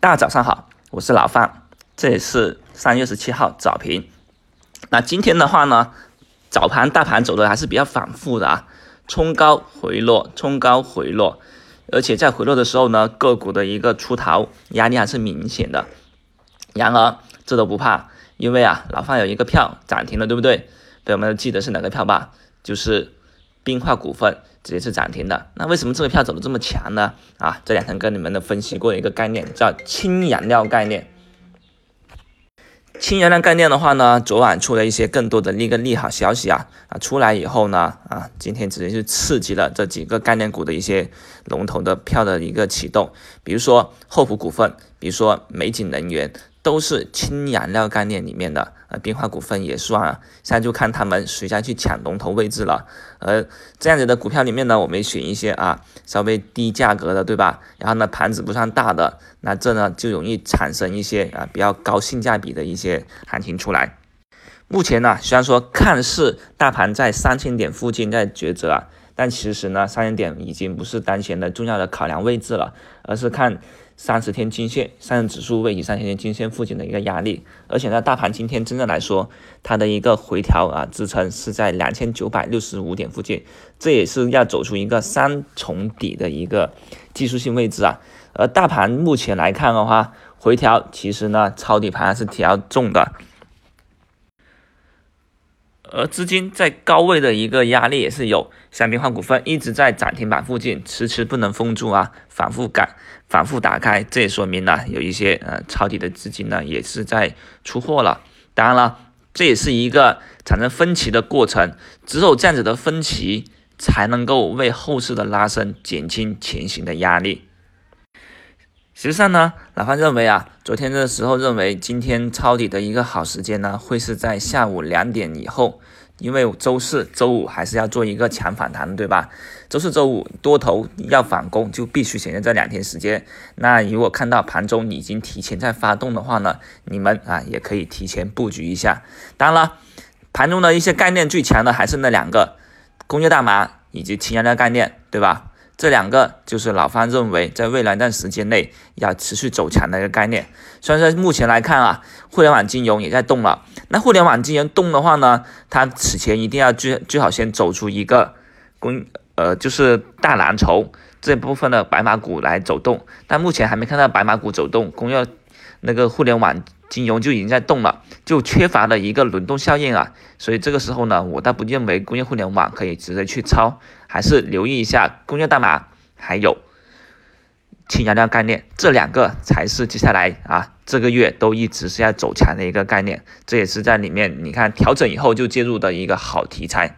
大家早上好，我是老范，这也是三月十七号早评。那今天的话呢，早盘大盘走的还是比较反复的啊，冲高回落，冲高回落，而且在回落的时候呢，个股的一个出逃压力还是明显的。然而这都不怕，因为啊，老范有一个票涨停了，对不对？朋友们记得是哪个票吧？就是冰化股份。直接是涨停的，那为什么这个票走的这么强呢？啊，这两天跟你们的分析过一个概念，叫氢燃料概念。氢燃料概念的话呢，昨晚出了一些更多的那个利好消息啊啊，出来以后呢啊，今天直接是刺激了这几个概念股的一些龙头的票的一个启动，比如说厚普股份，比如说美景能源。都是氢燃料概念里面的，呃，冰化股份也算啊。现在就看他们谁再去抢龙头位置了。而这样子的股票里面呢，我们选一些啊，稍微低价格的，对吧？然后呢，盘子不算大的，那这呢就容易产生一些啊比较高性价比的一些行情出来。目前呢，虽然说看似大盘在三千点附近在抉择啊，但其实呢，三千点已经不是当前的重要的考量位置了，而是看。三十天均线上证指数位于三十天均线附近的一个压力，而且呢，大盘今天真正来说，它的一个回调啊支撑是在两千九百六十五点附近，这也是要走出一个三重底的一个技术性位置啊。而大盘目前来看的话，回调其实呢，抄底盘还是比较重的。而资金在高位的一个压力也是有，像冰化股份一直在涨停板附近，迟迟不能封住啊，反复改，反复打开，这也说明呢，有一些呃抄底的资金呢也是在出货了。当然了，这也是一个产生分歧的过程，只有这样子的分歧，才能够为后市的拉升减轻前行的压力。实际上呢，老范认为啊，昨天的时候认为今天抄底的一个好时间呢，会是在下午两点以后，因为周四周五还是要做一个强反弹，对吧？周四周五多头要反攻，就必须选择这两天时间。那如果看到盘中已经提前在发动的话呢，你们啊也可以提前布局一下。当然了，盘中的一些概念最强的还是那两个工业大麻以及氢燃料概念，对吧？这两个就是老方认为在未来一段时间内要持续走强的一个概念。虽然说目前来看啊，互联网金融也在动了。那互联网金融动的话呢，它此前一定要最最好先走出一个公呃，就是大蓝筹这部分的白马股来走动。但目前还没看到白马股走动，工业那个互联网。金融就已经在动了，就缺乏了一个轮动效应啊，所以这个时候呢，我倒不认为工业互联网可以直接去抄，还是留意一下工业大码，还有氢燃料概念，这两个才是接下来啊这个月都一直是要走强的一个概念，这也是在里面你看调整以后就介入的一个好题材。